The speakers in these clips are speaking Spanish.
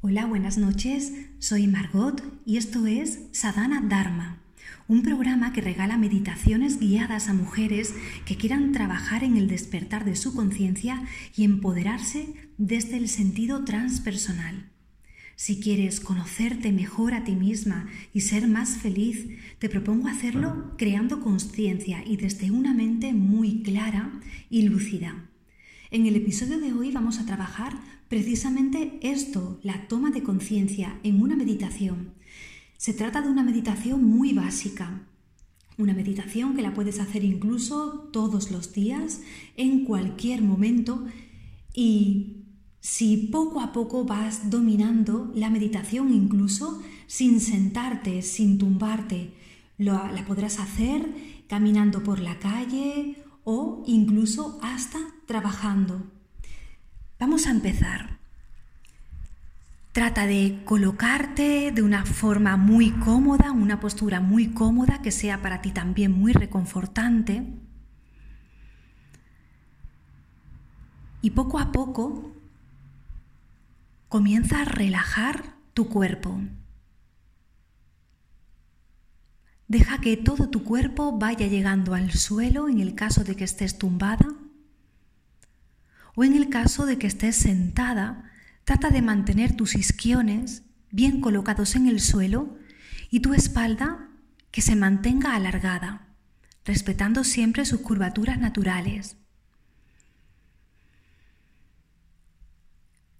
Hola, buenas noches. Soy Margot y esto es Sadhana Dharma, un programa que regala meditaciones guiadas a mujeres que quieran trabajar en el despertar de su conciencia y empoderarse desde el sentido transpersonal. Si quieres conocerte mejor a ti misma y ser más feliz, te propongo hacerlo creando conciencia y desde una mente muy clara y lúcida. En el episodio de hoy vamos a trabajar precisamente esto, la toma de conciencia en una meditación. Se trata de una meditación muy básica, una meditación que la puedes hacer incluso todos los días, en cualquier momento y si poco a poco vas dominando la meditación incluso sin sentarte, sin tumbarte, la podrás hacer caminando por la calle o incluso hasta trabajando. Vamos a empezar. Trata de colocarte de una forma muy cómoda, una postura muy cómoda que sea para ti también muy reconfortante. Y poco a poco comienza a relajar tu cuerpo. Deja que todo tu cuerpo vaya llegando al suelo en el caso de que estés tumbada o en el caso de que estés sentada, trata de mantener tus isquiones bien colocados en el suelo y tu espalda que se mantenga alargada, respetando siempre sus curvaturas naturales.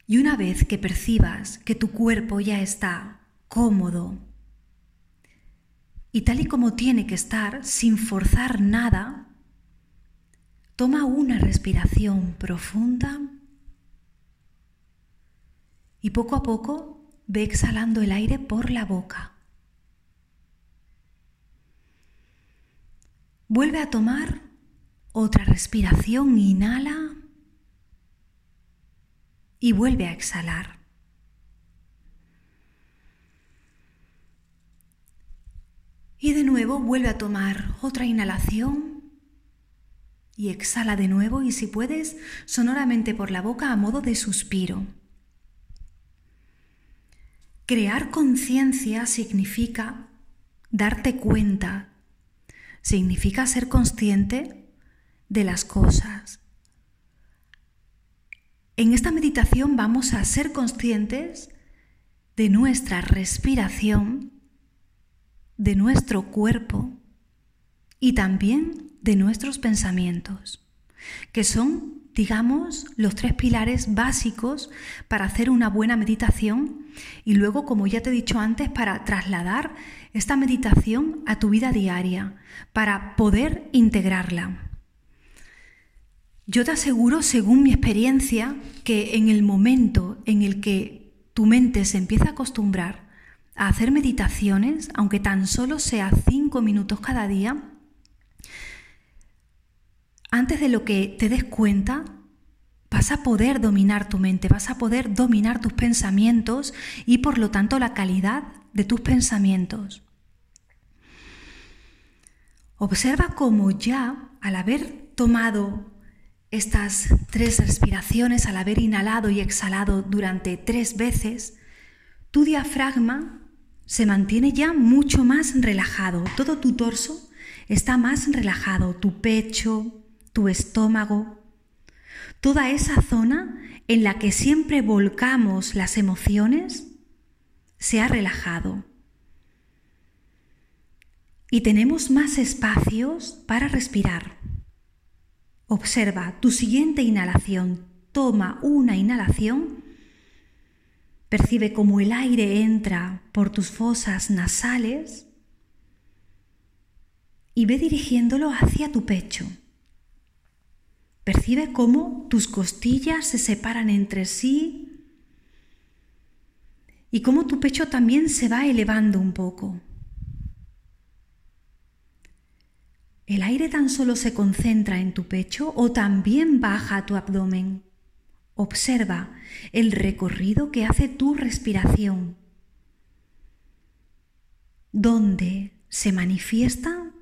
Y una vez que percibas que tu cuerpo ya está cómodo, y tal y como tiene que estar, sin forzar nada, toma una respiración profunda y poco a poco ve exhalando el aire por la boca. Vuelve a tomar otra respiración, inhala y vuelve a exhalar. Y de nuevo vuelve a tomar otra inhalación y exhala de nuevo y si puedes, sonoramente por la boca a modo de suspiro. Crear conciencia significa darte cuenta, significa ser consciente de las cosas. En esta meditación vamos a ser conscientes de nuestra respiración de nuestro cuerpo y también de nuestros pensamientos, que son, digamos, los tres pilares básicos para hacer una buena meditación y luego, como ya te he dicho antes, para trasladar esta meditación a tu vida diaria, para poder integrarla. Yo te aseguro, según mi experiencia, que en el momento en el que tu mente se empieza a acostumbrar a hacer meditaciones, aunque tan solo sea cinco minutos cada día, antes de lo que te des cuenta, vas a poder dominar tu mente, vas a poder dominar tus pensamientos y por lo tanto la calidad de tus pensamientos. Observa cómo ya al haber tomado estas tres respiraciones, al haber inhalado y exhalado durante tres veces, tu diafragma se mantiene ya mucho más relajado. Todo tu torso está más relajado, tu pecho, tu estómago, toda esa zona en la que siempre volcamos las emociones se ha relajado. Y tenemos más espacios para respirar. Observa tu siguiente inhalación. Toma una inhalación Percibe cómo el aire entra por tus fosas nasales y ve dirigiéndolo hacia tu pecho. Percibe cómo tus costillas se separan entre sí y cómo tu pecho también se va elevando un poco. ¿El aire tan solo se concentra en tu pecho o también baja a tu abdomen? Observa el recorrido que hace tu respiración. ¿Dónde se manifiesta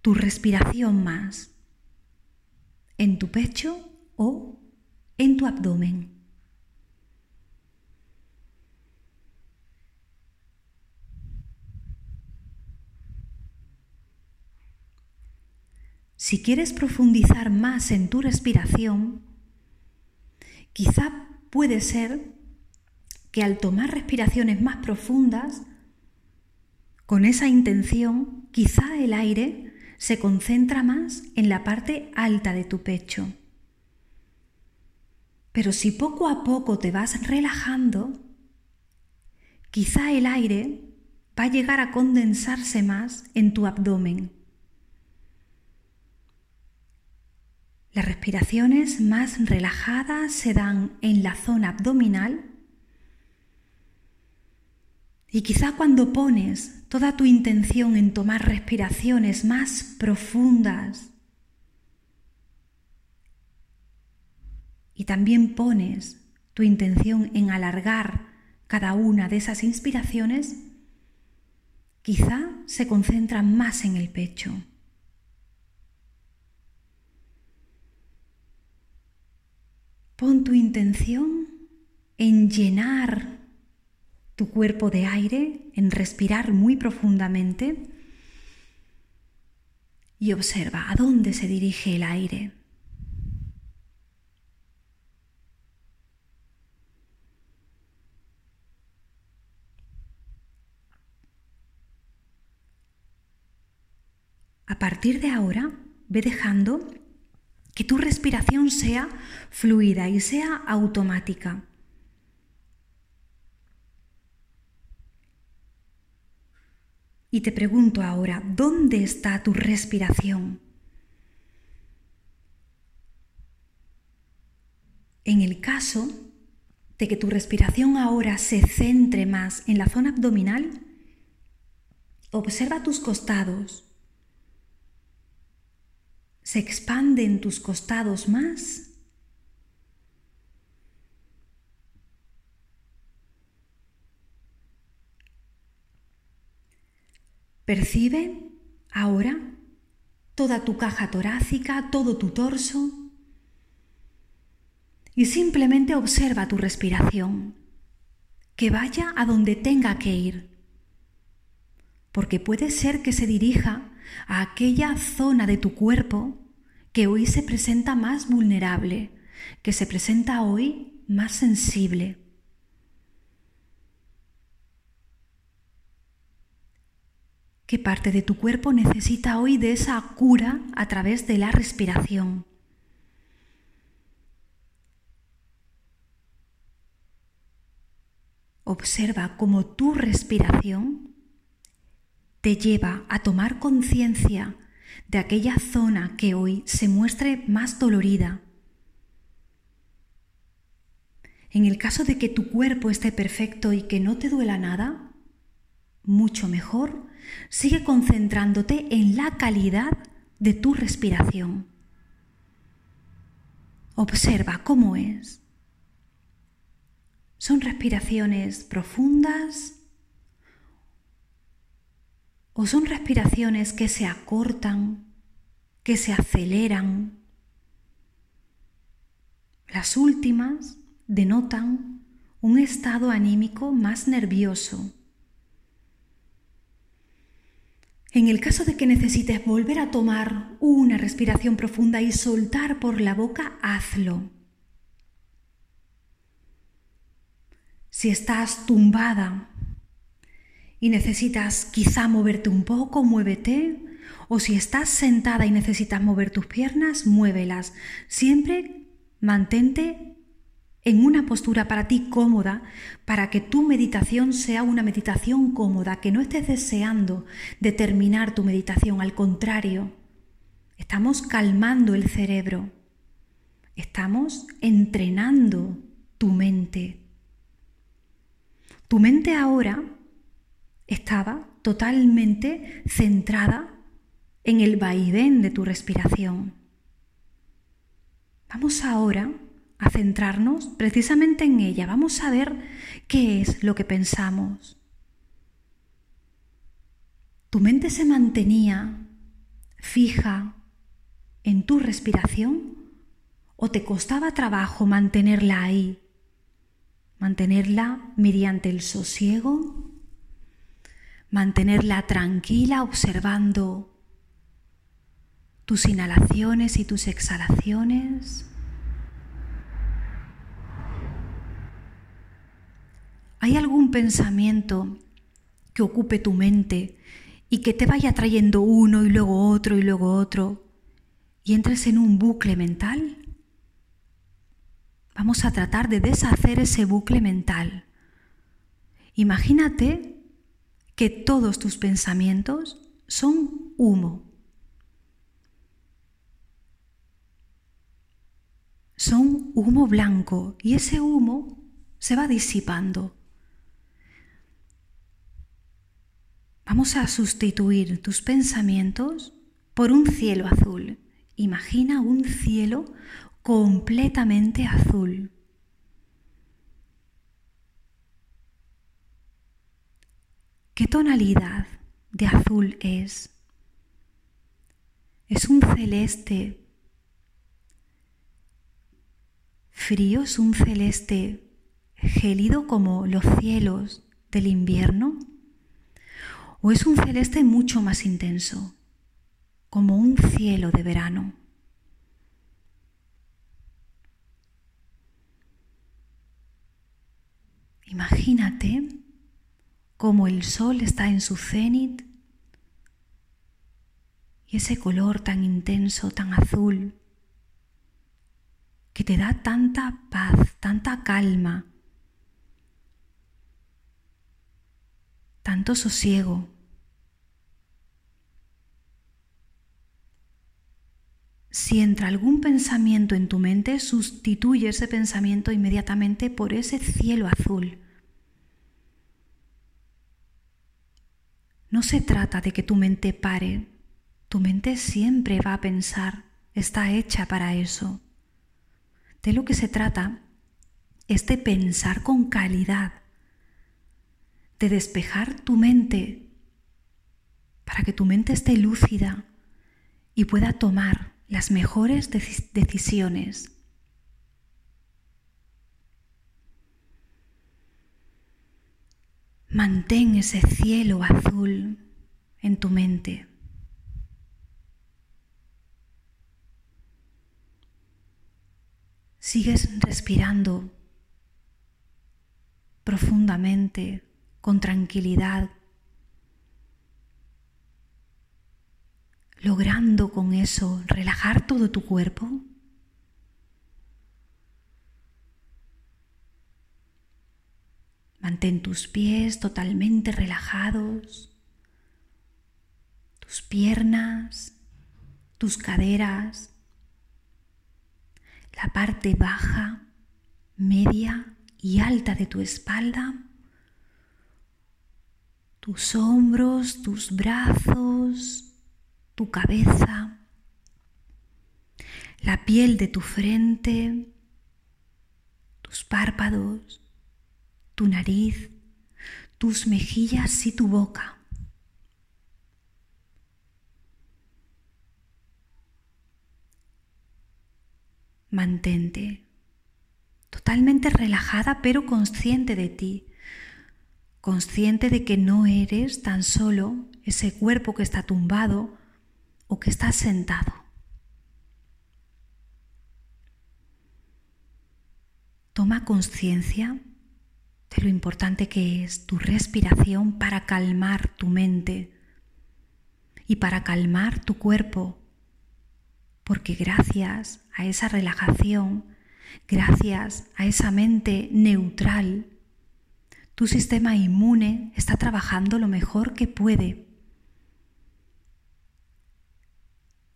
tu respiración más? ¿En tu pecho o en tu abdomen? Si quieres profundizar más en tu respiración, quizá puede ser que al tomar respiraciones más profundas, con esa intención, quizá el aire se concentra más en la parte alta de tu pecho. Pero si poco a poco te vas relajando, quizá el aire va a llegar a condensarse más en tu abdomen. Las respiraciones más relajadas se dan en la zona abdominal y quizá cuando pones toda tu intención en tomar respiraciones más profundas y también pones tu intención en alargar cada una de esas inspiraciones, quizá se concentran más en el pecho. Pon tu intención en llenar tu cuerpo de aire, en respirar muy profundamente y observa a dónde se dirige el aire. A partir de ahora, ve dejando que tu respiración sea fluida y sea automática. Y te pregunto ahora, ¿dónde está tu respiración? En el caso de que tu respiración ahora se centre más en la zona abdominal, observa tus costados, se expanden tus costados más. Percibe ahora toda tu caja torácica, todo tu torso y simplemente observa tu respiración, que vaya a donde tenga que ir, porque puede ser que se dirija a aquella zona de tu cuerpo que hoy se presenta más vulnerable, que se presenta hoy más sensible. ¿Qué parte de tu cuerpo necesita hoy de esa cura a través de la respiración? Observa cómo tu respiración te lleva a tomar conciencia de aquella zona que hoy se muestre más dolorida. En el caso de que tu cuerpo esté perfecto y que no te duela nada, mucho mejor, sigue concentrándote en la calidad de tu respiración. Observa cómo es. Son respiraciones profundas, ¿O son respiraciones que se acortan, que se aceleran? Las últimas denotan un estado anímico más nervioso. En el caso de que necesites volver a tomar una respiración profunda y soltar por la boca, hazlo. Si estás tumbada y necesitas quizá moverte un poco, muévete. O si estás sentada y necesitas mover tus piernas, muévelas. Siempre mantente en una postura para ti cómoda, para que tu meditación sea una meditación cómoda, que no estés deseando determinar tu meditación, al contrario, estamos calmando el cerebro, estamos entrenando tu mente. Tu mente ahora estaba totalmente centrada en el vaivén de tu respiración. Vamos ahora a centrarnos precisamente en ella. Vamos a ver qué es lo que pensamos. ¿Tu mente se mantenía fija en tu respiración o te costaba trabajo mantenerla ahí? Mantenerla mediante el sosiego mantenerla tranquila observando tus inhalaciones y tus exhalaciones. ¿Hay algún pensamiento que ocupe tu mente y que te vaya trayendo uno y luego otro y luego otro y entres en un bucle mental? Vamos a tratar de deshacer ese bucle mental. Imagínate que todos tus pensamientos son humo. Son humo blanco y ese humo se va disipando. Vamos a sustituir tus pensamientos por un cielo azul. Imagina un cielo completamente azul. ¿Qué tonalidad de azul es? Es un celeste frío, es un celeste gélido como los cielos del invierno. ¿O es un celeste mucho más intenso, como un cielo de verano? Imagínate cómo el sol está en su cenit y ese color tan intenso, tan azul, que te da tanta paz, tanta calma, tanto sosiego. Si entra algún pensamiento en tu mente, sustituye ese pensamiento inmediatamente por ese cielo azul. No se trata de que tu mente pare, tu mente siempre va a pensar, está hecha para eso. De lo que se trata es de pensar con calidad, de despejar tu mente para que tu mente esté lúcida y pueda tomar las mejores decisiones. Mantén ese cielo azul en tu mente. Sigues respirando profundamente, con tranquilidad, logrando con eso relajar todo tu cuerpo? Mantén tus pies totalmente relajados, tus piernas, tus caderas, la parte baja, media y alta de tu espalda, tus hombros, tus brazos, tu cabeza, la piel de tu frente, tus párpados, tu nariz, tus mejillas y tu boca. Mantente totalmente relajada pero consciente de ti, consciente de que no eres tan solo ese cuerpo que está tumbado o que estás sentado. Toma conciencia de lo importante que es tu respiración para calmar tu mente y para calmar tu cuerpo, porque gracias a esa relajación, gracias a esa mente neutral, tu sistema inmune está trabajando lo mejor que puede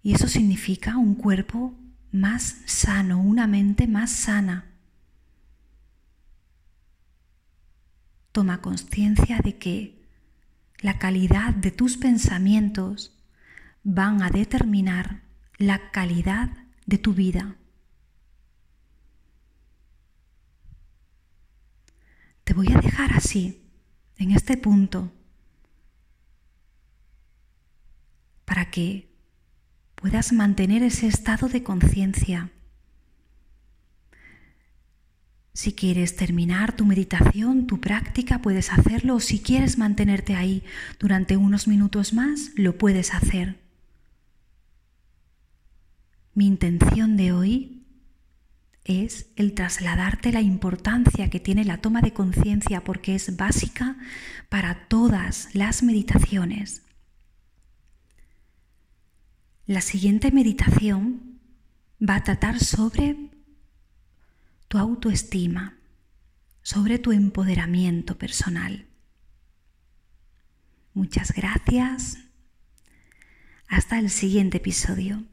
Y eso significa un cuerpo más sano, una mente más sana. Toma conciencia de que la calidad de tus pensamientos van a determinar la calidad de tu vida. Te voy a dejar así, en este punto, para que puedas mantener ese estado de conciencia. Si quieres terminar tu meditación, tu práctica, puedes hacerlo o si quieres mantenerte ahí durante unos minutos más, lo puedes hacer. Mi intención de hoy es el trasladarte la importancia que tiene la toma de conciencia porque es básica para todas las meditaciones. La siguiente meditación va a tratar sobre tu autoestima, sobre tu empoderamiento personal. Muchas gracias. Hasta el siguiente episodio.